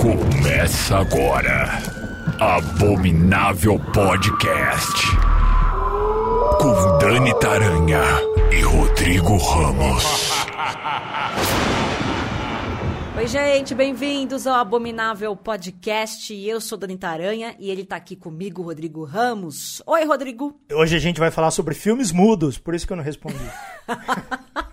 Começa agora. Abominável Podcast. Com Dani Taranha e Rodrigo Ramos. Oi, gente, bem-vindos ao Abominável Podcast. Eu sou Dani Taranha e ele tá aqui comigo, Rodrigo Ramos. Oi, Rodrigo. Hoje a gente vai falar sobre filmes mudos, por isso que eu não respondi.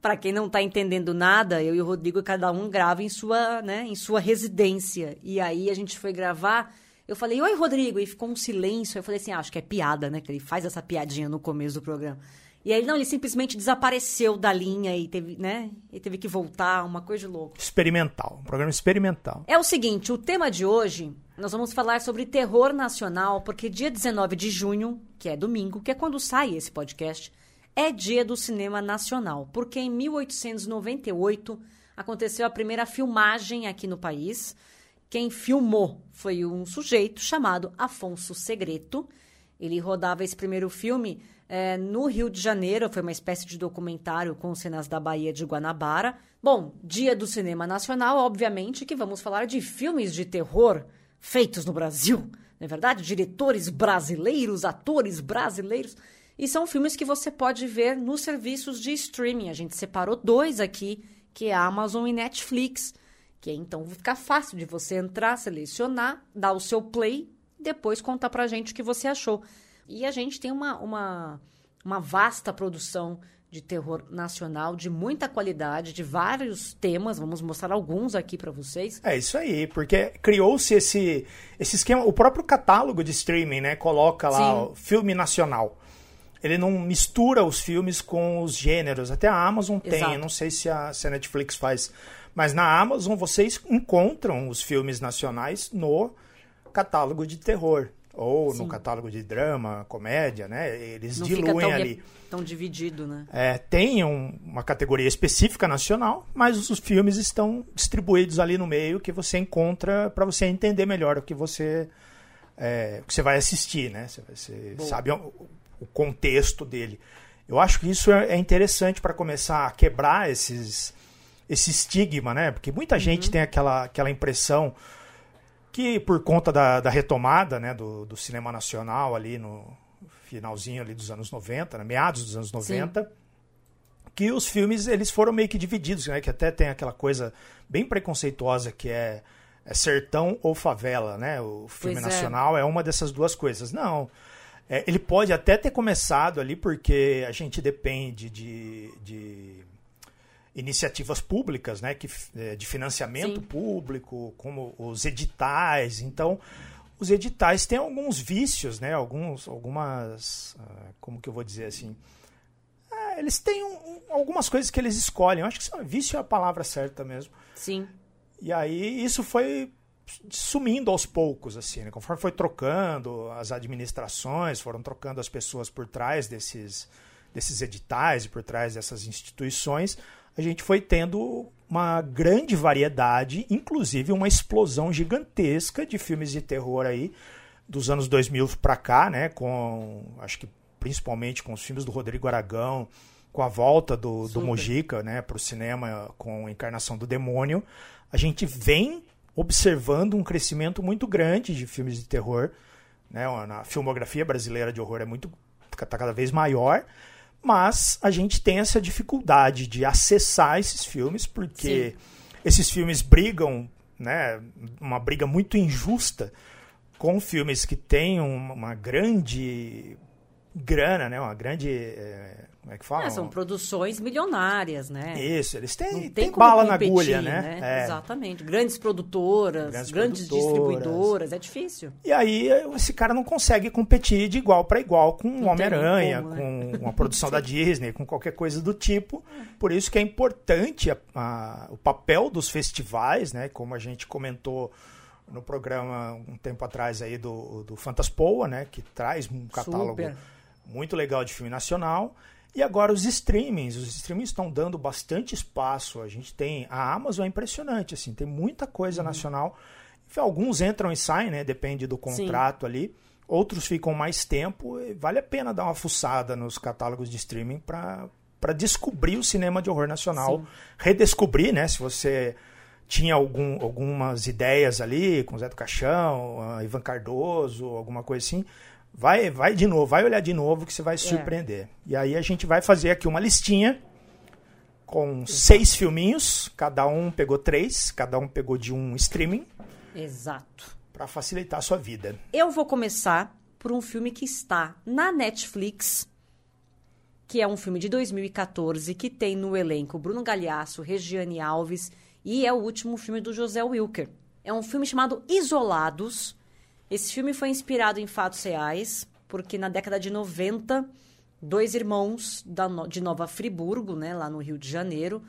Para quem não tá entendendo nada, eu e o Rodrigo, cada um grava em sua, né, em sua residência. E aí a gente foi gravar. Eu falei, oi, Rodrigo. E ficou um silêncio. Eu falei assim, ah, acho que é piada, né? Que ele faz essa piadinha no começo do programa. E aí, não, ele simplesmente desapareceu da linha e teve, né? E teve que voltar, uma coisa de louco. Experimental, um programa experimental. É o seguinte, o tema de hoje, nós vamos falar sobre terror nacional, porque dia 19 de junho, que é domingo, que é quando sai esse podcast, é dia do cinema nacional, porque em 1898 aconteceu a primeira filmagem aqui no país. Quem filmou foi um sujeito chamado Afonso Segreto. Ele rodava esse primeiro filme é, no Rio de Janeiro, foi uma espécie de documentário com cenas da Baía de Guanabara. Bom, dia do cinema nacional, obviamente que vamos falar de filmes de terror feitos no Brasil, não é verdade? Diretores brasileiros, atores brasileiros. E são filmes que você pode ver nos serviços de streaming. A gente separou dois aqui, que é a Amazon e Netflix. Que é, então fica fácil de você entrar, selecionar, dar o seu play e depois contar pra gente o que você achou. E a gente tem uma, uma, uma vasta produção de terror nacional, de muita qualidade, de vários temas. Vamos mostrar alguns aqui para vocês. É isso aí, porque criou-se esse, esse esquema. O próprio catálogo de streaming, né? Coloca lá o filme nacional ele não mistura os filmes com os gêneros. Até a Amazon tem, eu não sei se a, se a Netflix faz. Mas na Amazon vocês encontram os filmes nacionais no catálogo de terror. Ou Sim. no catálogo de drama, comédia, né? Eles não diluem tão ali. Tão dividido, né? É, tem um, uma categoria específica nacional, mas os filmes estão distribuídos ali no meio que você encontra para você entender melhor o que você, é, o que você vai assistir, né? Você, você sabe o contexto dele. Eu acho que isso é, é interessante para começar a quebrar esses, esse estigma, né? Porque muita uhum. gente tem aquela, aquela impressão que por conta da, da retomada né, do, do, cinema nacional ali no finalzinho ali dos anos 90, né, meados dos anos 90, Sim. que os filmes eles foram meio que divididos, né? Que até tem aquela coisa bem preconceituosa que é, é sertão ou favela, né? O filme pois é. nacional é. é uma dessas duas coisas. Não, é, ele pode até ter começado ali porque a gente depende de, de iniciativas públicas, né, que, é, de financiamento Sim. público, como os editais. Então, os editais têm alguns vícios, né, alguns, algumas, uh, como que eu vou dizer assim, uh, eles têm um, um, algumas coisas que eles escolhem. Eu acho que vício é a palavra certa mesmo. Sim. E aí isso foi sumindo aos poucos, assim, né? Conforme foi trocando as administrações, foram trocando as pessoas por trás desses, desses editais e por trás dessas instituições, a gente foi tendo uma grande variedade, inclusive uma explosão gigantesca de filmes de terror aí dos anos 2000 para cá, né? Com, acho que principalmente com os filmes do Rodrigo Aragão, com a volta do, do Mojica, né, para o cinema com a encarnação do demônio, a gente vem observando um crescimento muito grande de filmes de terror. Né? A filmografia brasileira de horror é muito está cada vez maior, mas a gente tem essa dificuldade de acessar esses filmes porque Sim. esses filmes brigam, né, uma briga muito injusta com filmes que têm uma grande grana, né, uma grande é, como é que fala? É, são produções milionárias, né? Isso, eles têm, tem bala competir, na agulha, né? né? É. Exatamente. Grandes produtoras, grandes, grandes produtoras. distribuidoras, é difícil. E aí esse cara não consegue competir de igual para igual com o Homem-Aranha, né? com uma produção da Disney, com qualquer coisa do tipo. Por isso que é importante a, a, o papel dos festivais, né? Como a gente comentou no programa um tempo atrás aí do, do Fantaspoa, né? Que traz um catálogo Super. muito legal de filme nacional. E agora os streamings, os streamings estão dando bastante espaço. A gente tem a Amazon é impressionante, assim, tem muita coisa uhum. nacional. Alguns entram e saem, né? Depende do contrato Sim. ali. Outros ficam mais tempo. vale a pena dar uma fuçada nos catálogos de streaming para para descobrir o cinema de horror nacional, Sim. redescobrir, né? Se você tinha algum, algumas ideias ali com Zé do Caixão, ah, Ivan Cardoso, alguma coisa assim, vai, vai de novo, vai olhar de novo que você vai se É. surpreender. E aí a gente vai fazer aqui uma listinha com seis filminhos, cada um pegou três, cada um pegou de um streaming Exato. para facilitar a sua vida. Eu vou começar por um filme que está na Netflix, que é um filme de 2014, que tem no elenco Bruno Galhaço, Regiane Alves e é o último filme do José Wilker. É um filme chamado Isolados. Esse filme foi inspirado em fatos reais, porque na década de 90, dois irmãos da de Nova Friburgo, né, lá no Rio de Janeiro,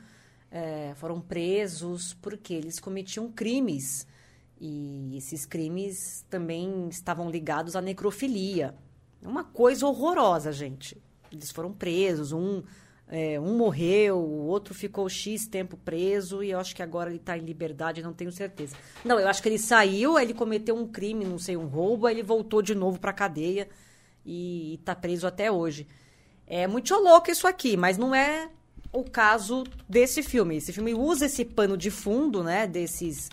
eh, foram presos porque eles cometiam crimes. E esses crimes também estavam ligados à necrofilia. É Uma coisa horrorosa, gente. Eles foram presos, um, é, um morreu, o outro ficou X tempo preso e eu acho que agora ele está em liberdade, não tenho certeza. Não, eu acho que ele saiu, ele cometeu um crime, não sei, um roubo, aí ele voltou de novo para a cadeia e está preso até hoje. É muito louco isso aqui, mas não é o caso desse filme. Esse filme usa esse pano de fundo, né, desses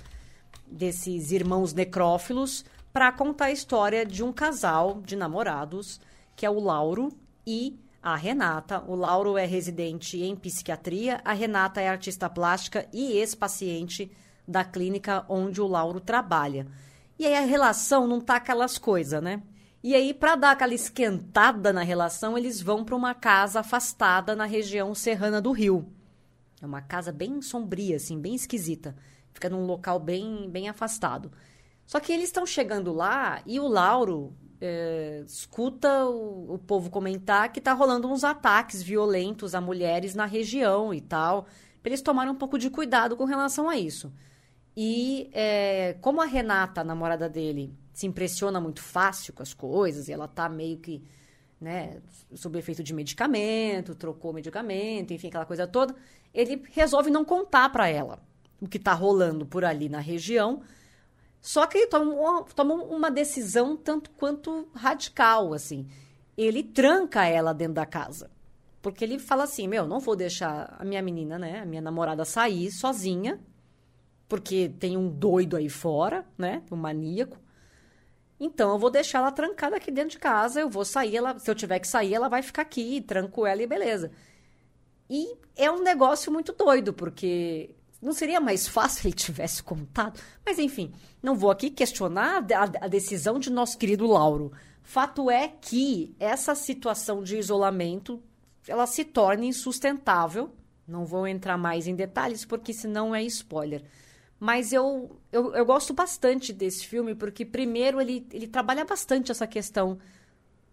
desses irmãos necrófilos para contar a história de um casal de namorados, que é o Lauro e a Renata. O Lauro é residente em psiquiatria, a Renata é artista plástica e ex-paciente da clínica onde o Lauro trabalha. E aí a relação não tá aquelas coisas, né? E aí, para dar aquela esquentada na relação, eles vão para uma casa afastada na região serrana do Rio. É uma casa bem sombria, assim, bem esquisita. Fica num local bem, bem afastado. Só que eles estão chegando lá e o Lauro é, escuta o, o povo comentar que tá rolando uns ataques violentos a mulheres na região e tal. Pra eles tomarem um pouco de cuidado com relação a isso. E é, como a Renata, a namorada dele, se impressiona muito fácil com as coisas, e ela tá meio que, né, sob efeito de medicamento, trocou medicamento, enfim, aquela coisa toda, ele resolve não contar pra ela o que tá rolando por ali na região. Só que ele toma uma, uma decisão tanto quanto radical, assim. Ele tranca ela dentro da casa. Porque ele fala assim, meu, não vou deixar a minha menina, né, a minha namorada sair sozinha, porque tem um doido aí fora, né, um maníaco. Então eu vou deixar ela trancada aqui dentro de casa, eu vou sair, ela, se eu tiver que sair, ela vai ficar aqui, tranco ela e beleza. E é um negócio muito doido, porque não seria mais fácil ele tivesse contado? Mas enfim, não vou aqui questionar a, a decisão de nosso querido Lauro. Fato é que essa situação de isolamento ela se torna insustentável. Não vou entrar mais em detalhes porque senão é spoiler. Mas eu, eu, eu gosto bastante desse filme porque, primeiro, ele, ele trabalha bastante essa questão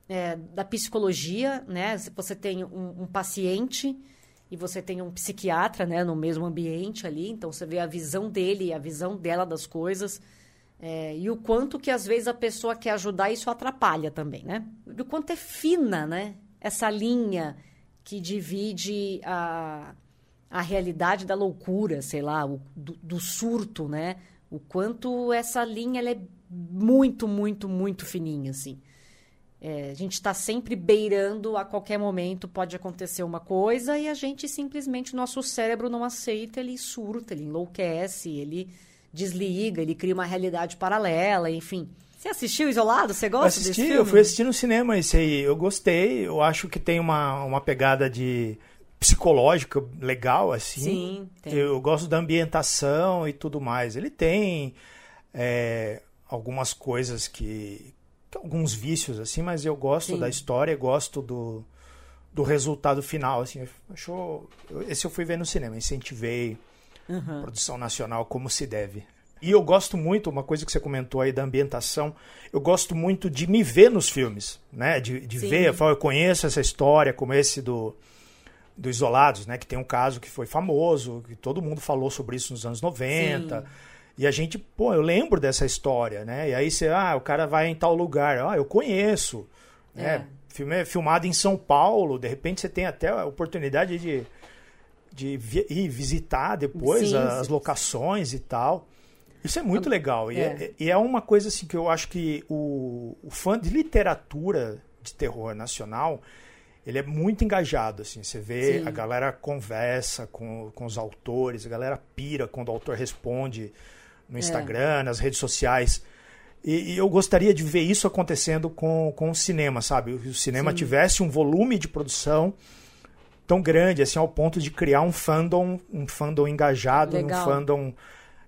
é, da psicologia, né? Você tem um, um paciente e você tem um psiquiatra, né, no mesmo ambiente ali, então você vê a visão dele, a visão dela das coisas, é, e o quanto que às vezes a pessoa quer ajudar, isso atrapalha também, né? E o quanto é fina, né, essa linha que divide a, a realidade da loucura, sei lá, o, do, do surto, né? O quanto essa linha é muito, muito, muito fininha, assim. É, a gente está sempre beirando, a qualquer momento pode acontecer uma coisa e a gente simplesmente, o nosso cérebro não aceita, ele surta, ele enlouquece, ele desliga, ele cria uma realidade paralela, enfim. Você assistiu Isolado? Você gosta eu assisti, desse filme? Eu fui assistir no cinema esse aí. Eu gostei. Eu acho que tem uma, uma pegada de psicológica legal, assim. Sim, tem. Eu gosto da ambientação e tudo mais. Ele tem é, algumas coisas que, que. Alguns vícios, assim, mas eu gosto Sim. da história, gosto do, do resultado final, assim. Achou, esse eu fui ver no cinema, incentivei Uhum. produção nacional como se deve. E eu gosto muito, uma coisa que você comentou aí da ambientação, eu gosto muito de me ver nos filmes, né? De, de Sim. ver, eu, falo, eu conheço essa história, como esse do, do Isolados, né? Que tem um caso que foi famoso, que todo mundo falou sobre isso nos anos 90. Sim. E a gente, pô, eu lembro dessa história, né? E aí você, ah, o cara vai em tal lugar, ah, eu conheço. É. Né? Filme é filmado em São Paulo, de repente você tem até a oportunidade de, de vi- ir visitar depois Sim, as sim. locações e tal. Isso é muito legal. E É. é, e é uma coisa assim que eu acho que o, o fã de literatura de terror nacional, ele é muito engajado, assim. Você vê, Sim. a galera conversa com, com os autores, a galera pira quando o autor responde. No Instagram, nas redes sociais. E, e eu gostaria de ver isso acontecendo com, com o cinema, sabe? Que o cinema Sim. tivesse um volume de produção tão grande, assim, ao ponto de criar um fandom, um fandom engajado, Legal. um fandom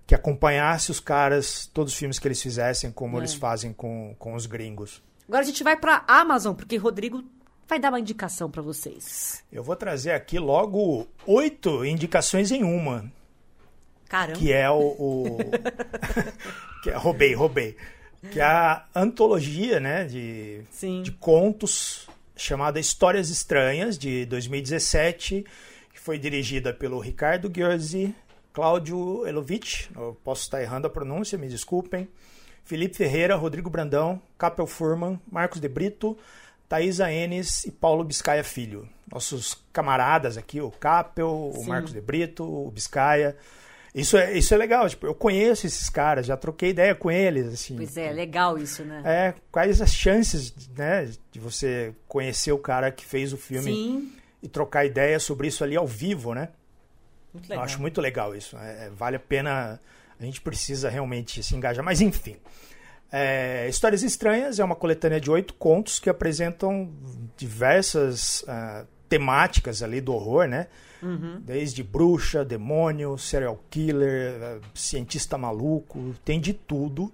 que acompanhasse os caras, todos os filmes que eles fizessem, como É. eles fazem com, com os gringos. Agora a gente vai pra Amazon, porque Rodrigo vai dar uma indicação pra vocês. Eu vou trazer aqui logo oito indicações em uma, Caramba. que é o. o- que é, roubei, roubei. Que é a antologia né, de, Sim. de contos chamada Histórias Estranhas, de 2017, que foi dirigida pelo Ricardo Ghiozzi, Cláudio Elovitch, eu posso estar errando a pronúncia, me desculpem, Felipe Ferreira, Rodrigo Brandão, Capel Furman, Marcos de Brito, Thaisa Enes e Paulo Biscaia Filho. Nossos camaradas aqui, o Capel, o Sim. Marcos de Brito, o Biscaia. Isso é, isso é legal, tipo, eu conheço esses caras, já troquei ideia com eles, assim. Pois é, legal isso, né? É, quais as chances, né, de você conhecer o cara que fez o filme Sim. e trocar ideia sobre isso ali ao vivo, né? Muito Eu acho muito legal isso. é, vale a pena, a gente precisa realmente se engajar. Mas enfim, é, Histórias Estranhas é uma coletânea de oito contos que apresentam diversas ah, temáticas ali do horror, né? Uhum. Desde bruxa, demônio, serial killer, cientista maluco, tem de tudo.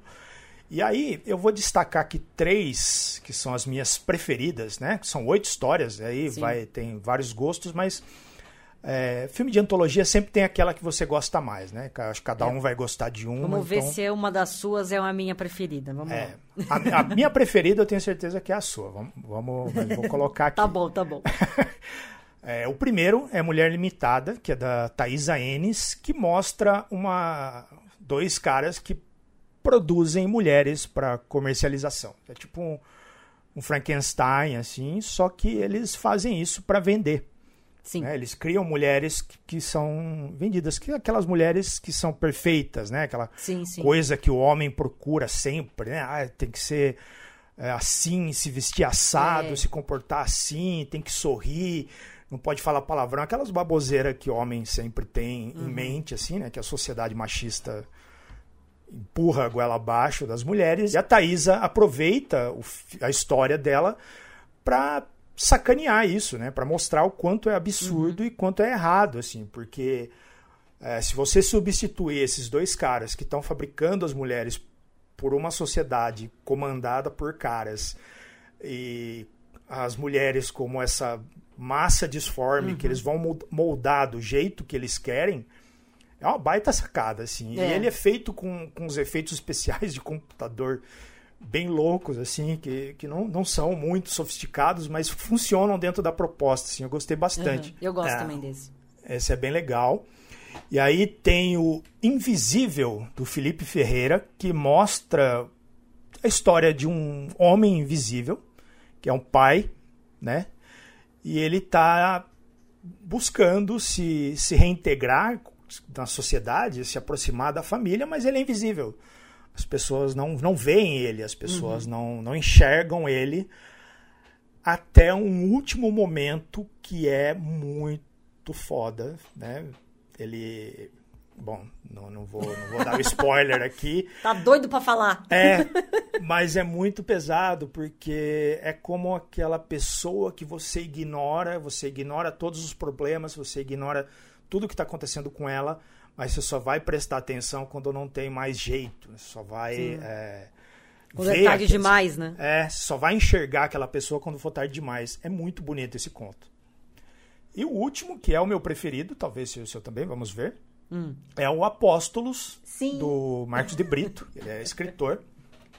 E aí eu vou destacar aqui três que são as minhas preferidas, né? São oito histórias, aí Sim. vai tem vários gostos, mas é, filme de antologia sempre tem aquela que você gosta mais, né? Acho que cada É. um vai gostar de uma. Vamos ver então, se é uma das suas é a minha preferida. Vamos é, lá. a, a minha preferida eu tenho certeza que é a sua. Vamos, vamos vou colocar aqui. Tá bom, tá bom. É, o primeiro é Mulher Limitada, que é da Thaisa Enes, que mostra uma dois caras que produzem mulheres para comercialização. É tipo um, um Frankenstein, assim, só que eles fazem isso para vender. Sim. né? Eles criam mulheres que, que são vendidas, que aquelas mulheres que são perfeitas, né? Aquela Sim, sim. coisa que o homem procura sempre, né? Ah, tem que ser é, assim, se vestir assado, É. se comportar assim, tem que sorrir, não pode falar palavrão, aquelas baboseiras que o homem sempre tem Uhum. em mente, assim, né? Que a sociedade machista empurra a goela abaixo das mulheres. E a Thaisa aproveita o a história dela para sacanear isso, né? Para mostrar o quanto é absurdo e quanto é errado, assim, porque é, se você substituir esses dois caras que estão fabricando as mulheres por uma sociedade comandada por caras e as mulheres como essa massa disforme que eles vão mol- moldar do jeito que eles querem, é uma baita sacada, assim. É. E ele é feito com, com os efeitos especiais de computador bem loucos, assim, que, que não, não são muito sofisticados, mas funcionam dentro da proposta, assim. Eu gostei bastante. Uhum. Eu gosto É. também desse. Esse é bem legal. E aí tem o Invisível, do Felipe Ferreira, que mostra a história de um homem invisível, que é um pai, né? E ele está buscando se, se reintegrar na sociedade, se aproximar da família, mas ele é invisível. As pessoas não, não veem ele, as pessoas não, não enxergam ele até um último momento que é muito foda, né? Ele. Bom, não, não, vou, não vou dar o spoiler aqui. Tá doido pra falar. É, mas é muito pesado porque é como aquela pessoa que você ignora, você ignora todos os problemas, você ignora tudo que está acontecendo com ela, mas você só vai prestar atenção quando não tem mais jeito. Você só vai. É, Quando é tarde demais, né? é, só vai enxergar aquela pessoa quando for tarde demais. É muito bonito esse conto. E o último, que é o meu preferido, talvez seja o seu também, vamos ver, é o Apóstolos, Sim. do Marcos de Brito. Ele é escritor.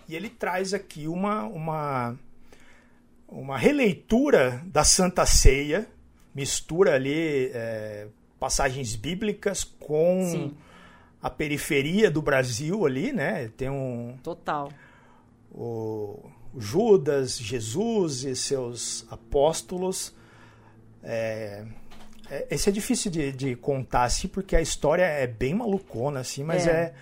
E ele traz aqui uma, uma, uma releitura da Santa Ceia, mistura ali é, passagens bíblicas com Sim. a periferia do Brasil ali, né? Tem um, Total. o Judas, Jesus e seus apóstolos. É- esse é difícil de, de contar assim, porque a história é bem malucona, assim, mas É. é.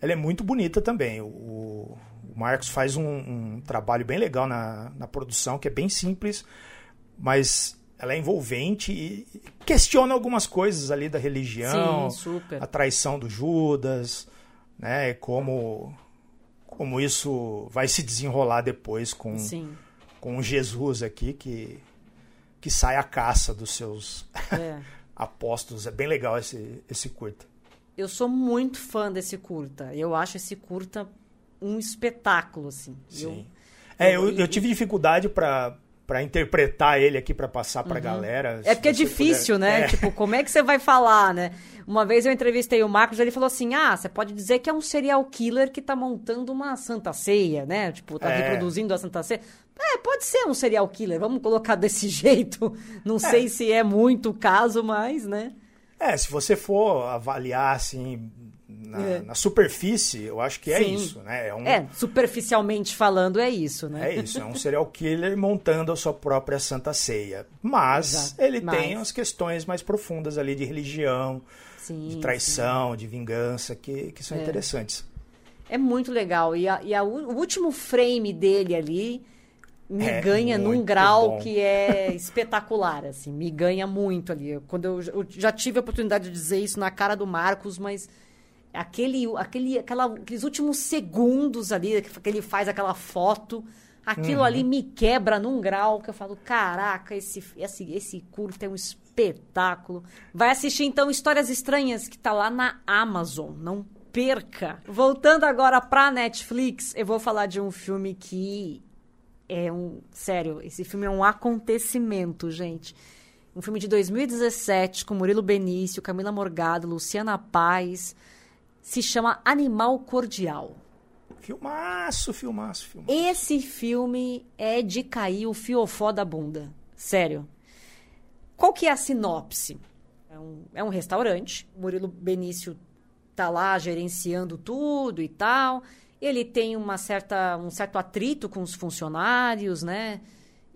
ela é muito bonita também. O, o Marcos faz um, um trabalho bem legal na, na produção, que é bem simples, mas ela é envolvente e questiona algumas coisas ali da religião, Sim, a traição do Judas, né? Como como isso vai se desenrolar depois com Sim. com Jesus aqui que que sai à caça dos seus É. apóstolos. É bem legal esse esse curta. Eu sou muito fã desse curta. Eu acho esse curta um espetáculo, assim. Eu- Sim. É, eu, eu- eu tive dificuldade para para interpretar ele aqui para passar pra galera. Uhum. É porque é difícil, puder- né? É. Tipo, como é que você vai falar, né? Uma vez eu entrevistei o Marcos, ele falou assim: ah, você pode dizer que é um serial killer que tá montando uma santa ceia, né? Tipo, tá É. reproduzindo a santa ceia. É, pode ser um serial killer, vamos colocar desse jeito. Não sei se é muito o caso, mas, né? É, se você for avaliar assim na, É. na superfície, eu acho que é Sim. isso, né? É um, É, superficialmente falando, é isso, né? É isso, é um serial killer montando a sua própria santa ceia. Mas Exato, ele mas- tem as questões mais profundas ali de religião, Sim, de sim. traição, de vingança, que, que são É. interessantes. É muito legal. E, a- e a o último frame dele ali me É ganha num grau bom. que é espetacular, assim. Me ganha muito ali. Quando eu, eu já tive a oportunidade de dizer isso na cara do Marcos, mas aquele, aquele, aquela, aqueles últimos segundos ali que ele faz aquela foto, aquilo Uhum. ali me quebra num grau que eu falo, caraca, esse, esse, esse curto é um espetáculo. Vai assistir então Histórias Estranhas, que tá lá na Amazon. Não perca. Voltando agora pra Netflix, eu vou falar de um filme que é um. Sério, esse filme é um acontecimento, gente. Um filme de 2017 com Murilo Benício, Camila Morgado, Luciana Paz. Se chama Animal Cordial. Filmaço, filmaço, filmaço. Esse filme é de cair o fiofó da bunda. Sério. Qual que é a sinopse? É um, é um restaurante. Murilo Benício tá lá gerenciando tudo e tal. Ele tem uma certa, um certo atrito com os funcionários, né?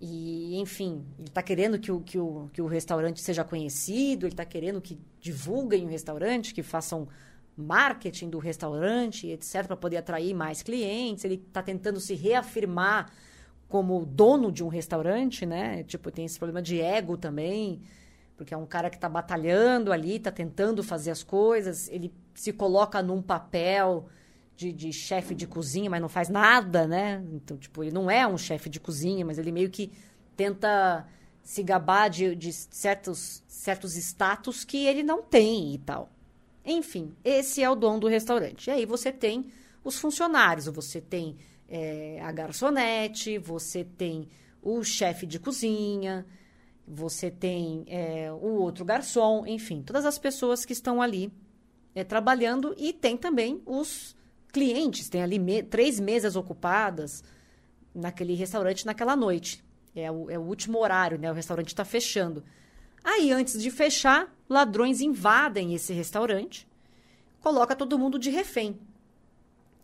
E, enfim, ele está querendo que o, que, o, que o restaurante seja conhecido, ele está querendo que divulguem o restaurante, que façam marketing do restaurante, etc., para poder atrair mais clientes. Ele está tentando se reafirmar como dono de um restaurante, né? Tipo, tem esse problema de ego também, porque é um cara que está batalhando ali, está tentando fazer as coisas, ele se coloca num papel de, de chefe de cozinha, mas não faz nada, né? Então, tipo, ele não é um chefe de cozinha, mas ele meio que tenta se gabar de, de certos, certos status que ele não tem e tal. Enfim, esse é o dono do restaurante. E aí você tem os funcionários, você tem é, a garçonete, você tem o chefe de cozinha, você tem é, o outro garçom, enfim, todas as pessoas que estão ali é, trabalhando e tem também os clientes, tem ali me três mesas ocupadas naquele restaurante naquela noite. É o, é o último horário, né? O restaurante está fechando. Aí, antes de fechar, ladrões invadem esse restaurante, coloca todo mundo de refém.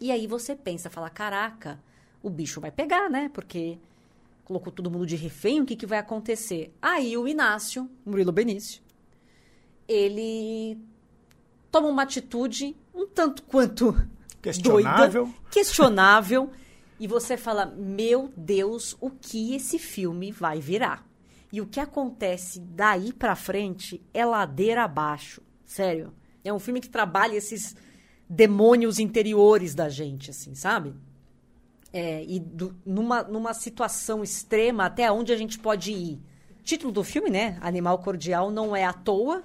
E aí você pensa, fala, caraca, o bicho vai pegar, né? Porque colocou todo mundo de refém, o que, que vai acontecer? Aí o Inácio, Murilo Benício, ele toma uma atitude um tanto quanto Questionável. doida, questionável, e você fala, meu Deus, o que esse filme vai virar? E o que acontece daí pra frente é ladeira abaixo. Sério. É um filme que trabalha esses demônios interiores da gente, assim, sabe? É, e do- numa, numa situação extrema, até onde a gente pode ir. Título do filme, né? Animal Cordial não é à toa.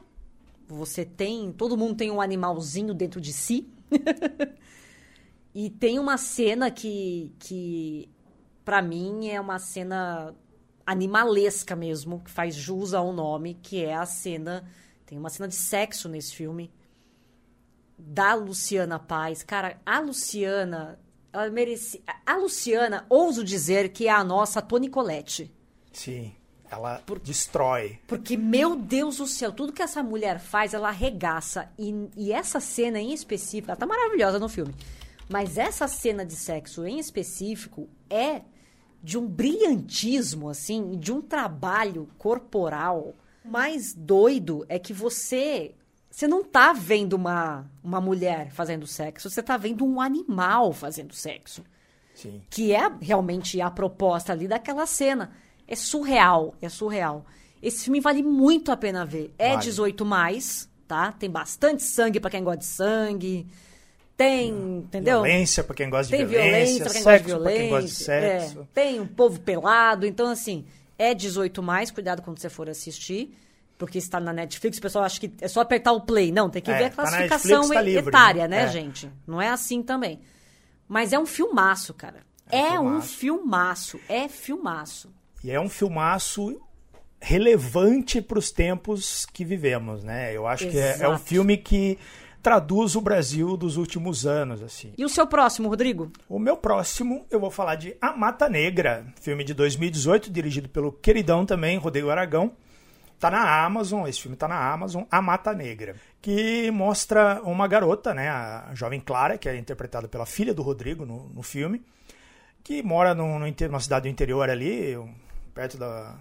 Você tem. Todo mundo tem um animalzinho dentro de si. e tem uma cena que, que para mim, é uma cena animalesca mesmo, que faz jus ao nome, que é a cena. Tem uma cena de sexo nesse filme. Da Luciana Paz. Cara, a Luciana. Ela merece. A Luciana, ouso dizer que é a nossa Toni Colette. Sim. Ela destrói. Porque, meu Deus do céu, tudo que essa mulher faz, ela arregaça. E, e essa cena em específico, ela tá maravilhosa no filme. Mas essa cena de sexo em específico é de um brilhantismo, assim, de um trabalho corporal. O mais doido é que você. Você não tá vendo uma, uma mulher fazendo sexo, você tá vendo um animal fazendo sexo Sim. que é realmente a proposta ali daquela cena. É surreal, é surreal. Esse filme vale muito a pena ver. É Vale. 18 mais, tá? Tem bastante sangue pra quem gosta de sangue. Tem, entendeu? Violência pra quem gosta de Tem violência, violência pra quem gosta de sexo pra quem gosta de violência. sexo. é. tem um povo pelado. Então, assim, é 18 mais. Cuidado quando você for assistir. Porque está na Netflix, o pessoal acha que é só apertar o play. Não, tem que É, ver a tá classificação Netflix, tá livre, etária, né? né, É. gente? Não é assim também. Mas é um filmaço, cara. É É, um um filmaço. filmaço. É filmaço. E é um filmaço relevante para os tempos que vivemos, né? Eu acho que é, é um Exato. filme que traduz o Brasil dos últimos anos, assim. E o seu próximo, Rodrigo? O meu próximo, eu vou falar de A Mata Negra, filme de 2018, dirigido pelo queridão também, Rodrigo Aragão. Tá na Amazon, esse filme tá na Amazon, A Mata Negra, que mostra uma garota, né, a jovem Clara, que é interpretada pela filha do Rodrigo no, no filme, que mora num inter- numa cidade do interior ali, perto da,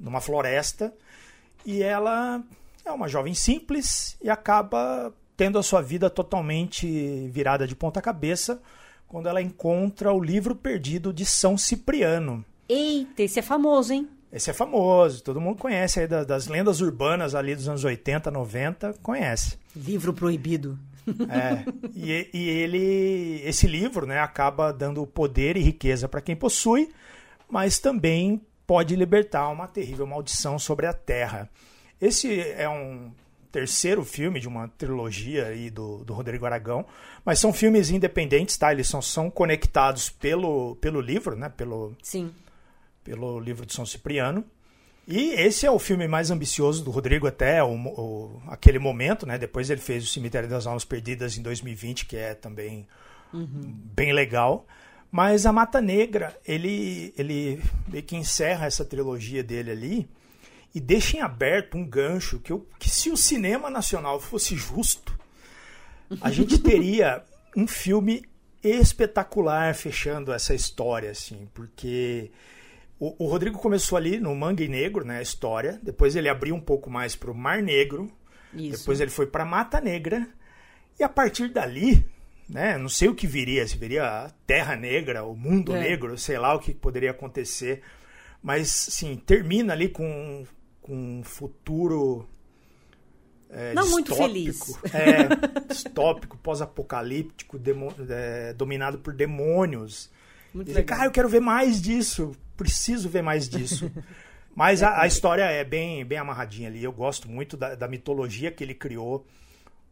numa floresta, e ela é uma jovem simples e acaba tendo a sua vida totalmente virada de ponta cabeça quando ela encontra o livro perdido de São Cipriano. Eita, esse é famoso, hein? Esse é famoso, todo mundo conhece aí da- das lendas urbanas ali dos anos 80, 90, conhece. Livro proibido. É, e, e ele, esse livro, né, acaba dando poder e riqueza para quem possui, mas também pode libertar uma terrível maldição sobre a Terra. Esse é um terceiro filme de uma trilogia aí do, do Rodrigo Aragão, mas são filmes independentes, tá? Eles são, são conectados pelo, pelo livro, né? Pelo, Sim. pelo livro de São Cipriano. E esse é o filme mais ambicioso do Rodrigo até o, o- aquele momento, né? Depois ele fez o Cemitério das Almas Perdidas em 2020, que é também bem legal. Mas a Mata Negra, ele, ele meio que encerra essa trilogia dele ali e deixa em aberto um gancho que, eu, que se o cinema nacional fosse justo, a gente teria um filme espetacular fechando essa história, assim, porque o, o Rodrigo começou ali no Mangue Negro, né, a história, depois ele abriu um pouco mais para o Mar Negro, Isso. depois ele foi para Mata Negra, e a partir dali, né, não sei o que viria, se viria a Terra Negra, o Mundo É. Negro, sei lá o que poderia acontecer, mas, assim, termina ali com, com um futuro é, Não muito feliz. É, distópico, pós-apocalíptico, é, dominado por demônios. Muito Ele, legal. cara, eu quero ver mais disso, preciso ver mais disso. Mas a, a história é bem, bem amarradinha ali. Eu gosto muito da, da mitologia que ele criou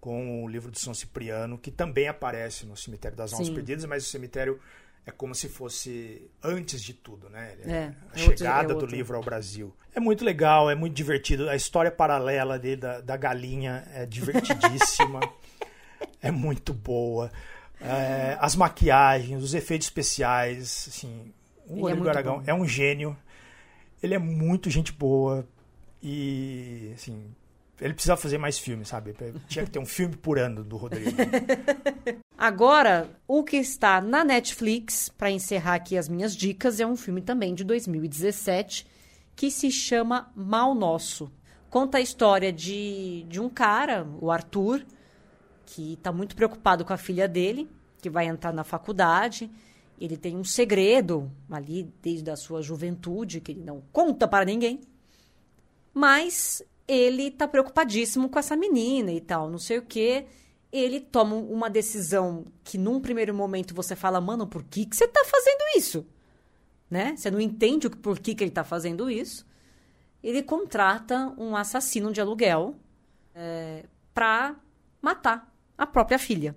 com o livro de São Cipriano, que também aparece no Cemitério das Almas. Perdidas, mas o cemitério é como se fosse antes de tudo, né? Ele- É, a é outro- chegada é do livro ao Brasil. É muito legal, é muito divertido. A história paralela dele, da, da galinha, é divertidíssima. é muito boa. É, as maquiagens, os efeitos especiais, assim, o é Rodrigo Aragão bom. é um gênio. Ele é muito gente boa e, assim, ele precisa fazer mais filmes, sabe? Tinha que ter um filme por ano do Rodrigo. Agora, o que está na Netflix, para encerrar aqui as minhas dicas, é um filme também de 2017 que se chama Mal Nosso. Conta a história de, de um cara, o Arthur, que está muito preocupado com a filha dele, que vai entrar na faculdade. Ele tem um segredo ali desde a sua juventude, que ele não conta para ninguém. Mas ele tá preocupadíssimo com essa menina e tal, não sei o quê. Ele toma uma decisão que num primeiro momento você fala, mano, por que, que você tá fazendo isso? Né? Você não entende o que- por que, que ele tá fazendo isso. Ele contrata um assassino de aluguel é, matar a própria filha.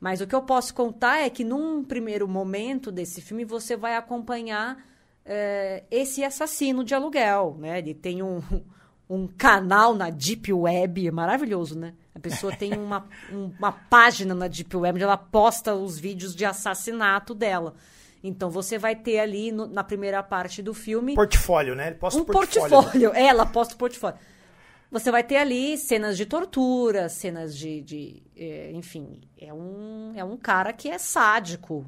Mas o que eu posso contar é que num primeiro momento desse filme você vai acompanhar é, esse assassino de aluguel, né? Ele tem um, um canal na Deep Web, maravilhoso, né? A pessoa tem uma, um- uma página na Deep Web onde ela posta os vídeos de assassinato dela. Então você vai ter ali no- na primeira parte do filme portfólio, né? Ele posta um o portfólio. portfólio. É, ela posta o portfólio. Você vai ter ali cenas de tortura, cenas de. de, é, enfim, é um, é um cara que é sádico.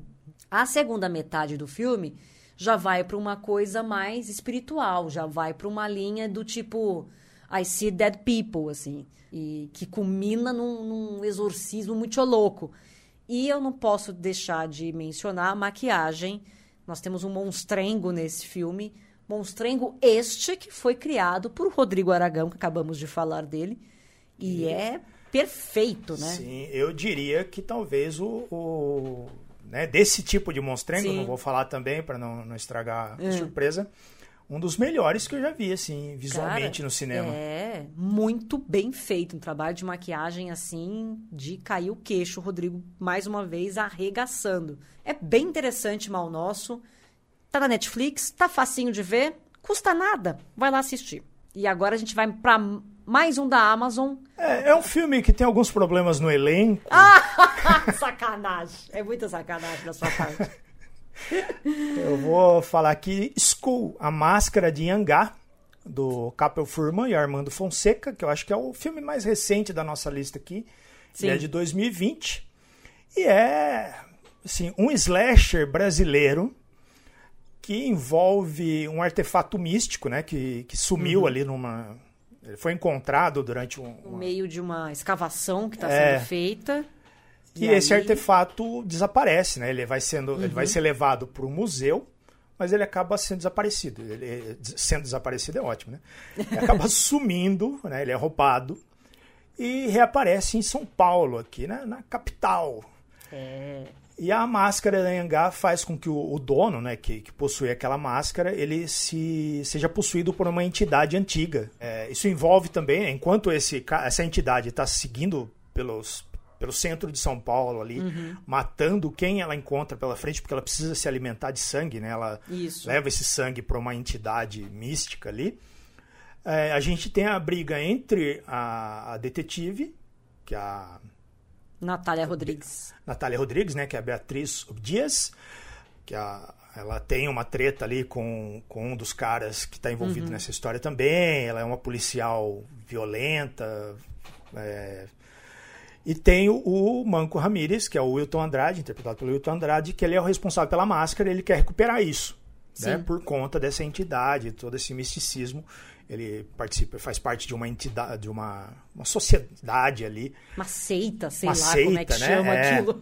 A segunda metade do filme já vai para uma coisa mais espiritual, já vai para uma linha do tipo I see dead people, assim, e que culmina num, num exorcismo muito louco. E eu não posso deixar de mencionar a maquiagem. Nós temos um monstrengo nesse filme, Monstrengo este que foi criado por Rodrigo Aragão, que acabamos de falar dele. E, é perfeito, né? Sim, eu diria que talvez o, o né, desse tipo de monstrengo, Sim. não vou falar também para não, não estragar É. a surpresa, um dos melhores que eu já vi, assim, visualmente Cara, no cinema. É, muito bem feito. Um trabalho de maquiagem assim, de cair o queixo. O Rodrigo, mais uma vez, arregaçando. É bem interessante, Mal Nosso. Tá na Netflix, tá facinho de ver, custa nada. Vai lá assistir. E agora a gente vai pra mais um da Amazon. É, é um filme que tem alguns problemas no elenco. Ah! sacanagem. É muita sacanagem da sua parte. Eu vou falar aqui School, a máscara de Yangá, do Capel Furman e Armando Fonseca, que eu acho que é o filme mais recente da nossa lista aqui. Sim. Ele é de 2020. E é assim, um slasher brasileiro que envolve um artefato místico, né? Que, que sumiu Uhum. ali numa. Ele foi encontrado durante um. No uma- meio de uma escavação que está É. sendo feita. E, esse aí- Uhum. artefato desaparece, né? Ele vai sendo, ele vai ser levado para o museu, mas ele acaba sendo desaparecido. Ele, sendo desaparecido é ótimo, né? Ele acaba sumindo, né? Ele é roubado e reaparece em São Paulo, aqui né? na capital. É. E a máscara da Yangá faz com que o, o dono, né, que, que possui aquela máscara, ele se seja possuído por uma entidade antiga. É, isso envolve também, né, enquanto esse, essa entidade está seguindo pelos, pelo centro de São Paulo ali, matando quem ela encontra pela frente, porque ela precisa se alimentar de sangue, né? Ela Isso. leva esse sangue para uma entidade mística ali. É, a gente tem a briga entre a, a detetive, que é a Natália Rodrigues. Natália Rodrigues, né, que é a Beatriz Dias, que a- ela tem uma treta ali com, com um dos caras que está envolvido nessa história também. Ela é uma policial violenta. é. E tem o, o Manco Ramírez, que é o Wilton Andrade, interpretado pelo Wilton Andrade, que ele é o responsável pela máscara e ele quer recuperar isso. Né, por conta dessa entidade, todo esse misticismo. Ele participa, faz parte de uma entidade, de uma, uma sociedade ali Uma seita, sei Uma lá como é que seita, né? chama É. aquilo.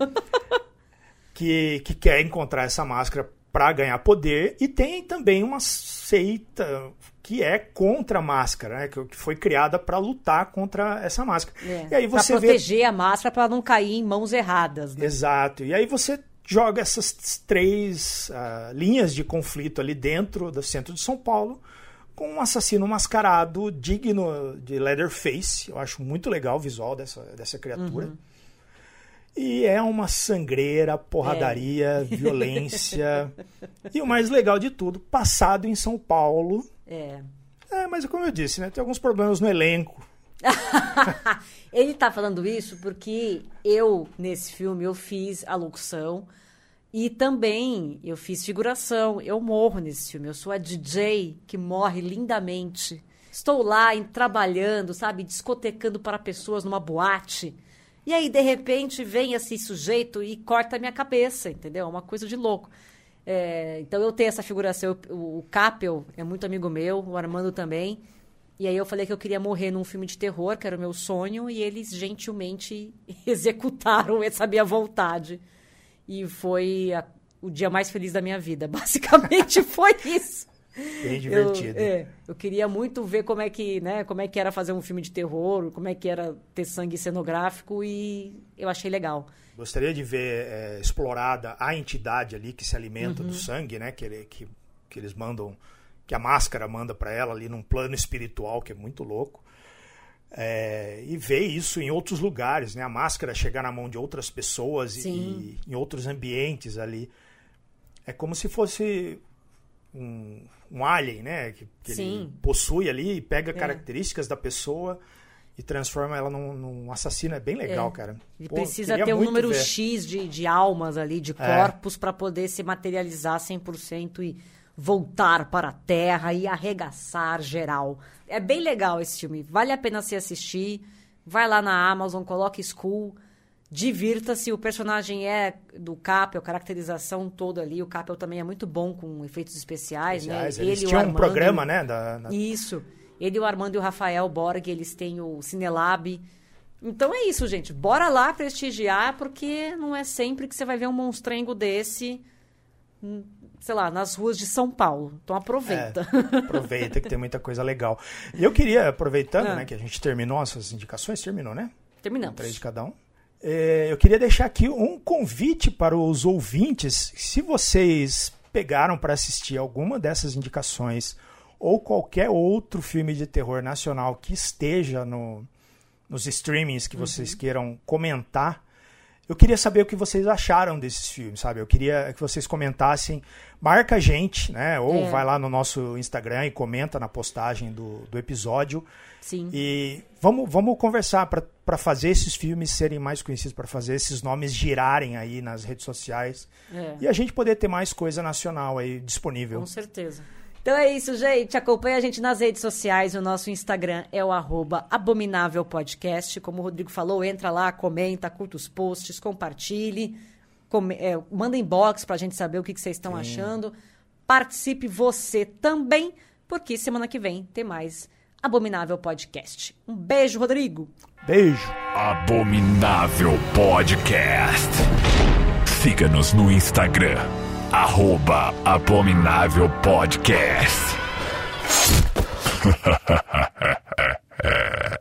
que, que quer encontrar essa máscara para ganhar poder e tem também uma seita que é contra a máscara, né? que, foi criada para lutar contra essa máscara. É, E aí pra você vê proteger a máscara para não cair em mãos erradas. Né? Exato. E aí você joga essas três ah, linhas de conflito ali dentro do centro de São Paulo com um assassino mascarado digno de Leatherface. Eu acho muito legal o visual dessa, dessa criatura. E é uma sangreira, porradaria, violência. E o mais legal de tudo, passado em São Paulo. É. É, mas como eu disse, né? Tem alguns problemas no elenco. Ele tá falando isso porque eu, nesse filme, eu fiz a locução e também eu fiz figuração. Eu morro nesse filme. Eu sou a DJ que morre lindamente. Estou lá trabalhando, sabe, discotecando para pessoas numa boate. E aí, de repente, vem esse sujeito e corta a minha cabeça, entendeu? É uma coisa de louco. É, então eu tenho essa figuração. O, o Capel é muito amigo meu, o Armando também. E aí eu falei que eu queria morrer num filme de terror, que era o meu sonho, e eles gentilmente executaram essa minha vontade. E foi a- o dia mais feliz da minha vida. Basicamente foi isso. Bem divertido. Eu, é, eu queria muito ver como é que, né, como é que era fazer um filme de terror, como é que era ter sangue cenográfico e eu achei legal. Gostaria de ver é, explorada a entidade ali que se alimenta Uhum. do sangue, né? Que, ele- que, que eles mandam, que a máscara manda para ela ali num plano espiritual que é muito louco. É, e ver isso em outros lugares, né? A máscara chegar na mão de outras pessoas e, e em outros ambientes ali. É como se fosse um, um alien, né? Que, que ele possui ali e pega É. características da pessoa e transforma ela num, num assassino. É bem legal, É. cara. Ele Pô, precisa ter um número ver. X de, de almas ali, de É. corpos, para poder se materializar 100% e voltar para a Terra e arregaçar geral. É bem legal esse filme. Vale a pena se assistir. Vai lá na Amazon, coloque School. Divirta-se. O personagem é do Capel, a caracterização toda ali. O Capel também é muito bom com efeitos especiais, Aliás, né? eles Ele tinham um Armando- programa, né? Da, na- isso. Ele, o Armando e o Rafael Borg, eles têm o Cinelab. Então é isso, gente. Bora lá prestigiar, porque não é sempre que você vai ver um monstrengo desse hum, sei lá, nas ruas de São Paulo. Então aproveita. É, aproveita que tem muita coisa legal. E eu queria, aproveitando, Ah. né, que a gente terminou essas indicações, terminou, né? Terminamos. Três de cada um. É, eu queria deixar aqui um convite para os ouvintes. Se vocês pegaram para assistir alguma dessas indicações ou qualquer outro filme de terror nacional que esteja no, nos streamings que vocês queiram comentar, eu queria saber o que vocês acharam desses filmes, sabe? Eu queria que vocês comentassem, marca a gente, né? Ou É. vai lá no nosso Instagram e comenta na postagem do, do episódio. Sim. E vamos, vamos conversar para fazer esses filmes serem mais conhecidos, para fazer esses nomes girarem aí nas redes sociais É. e a gente poder ter mais coisa nacional aí disponível. Com certeza. Então é isso, gente. Acompanhe a gente nas redes sociais. O nosso Instagram é o arroba Abominável Podcast. Como o Rodrigo falou, entra lá, comenta, curta os posts, compartilhe, come- é, manda inbox pra gente saber o que, que vocês estão achando. Participe você também, porque semana que vem tem mais Abominável Podcast. Um beijo, Rodrigo. Beijo! Abominável Podcast. Siga-nos no Instagram, arroba Abominável Podcast.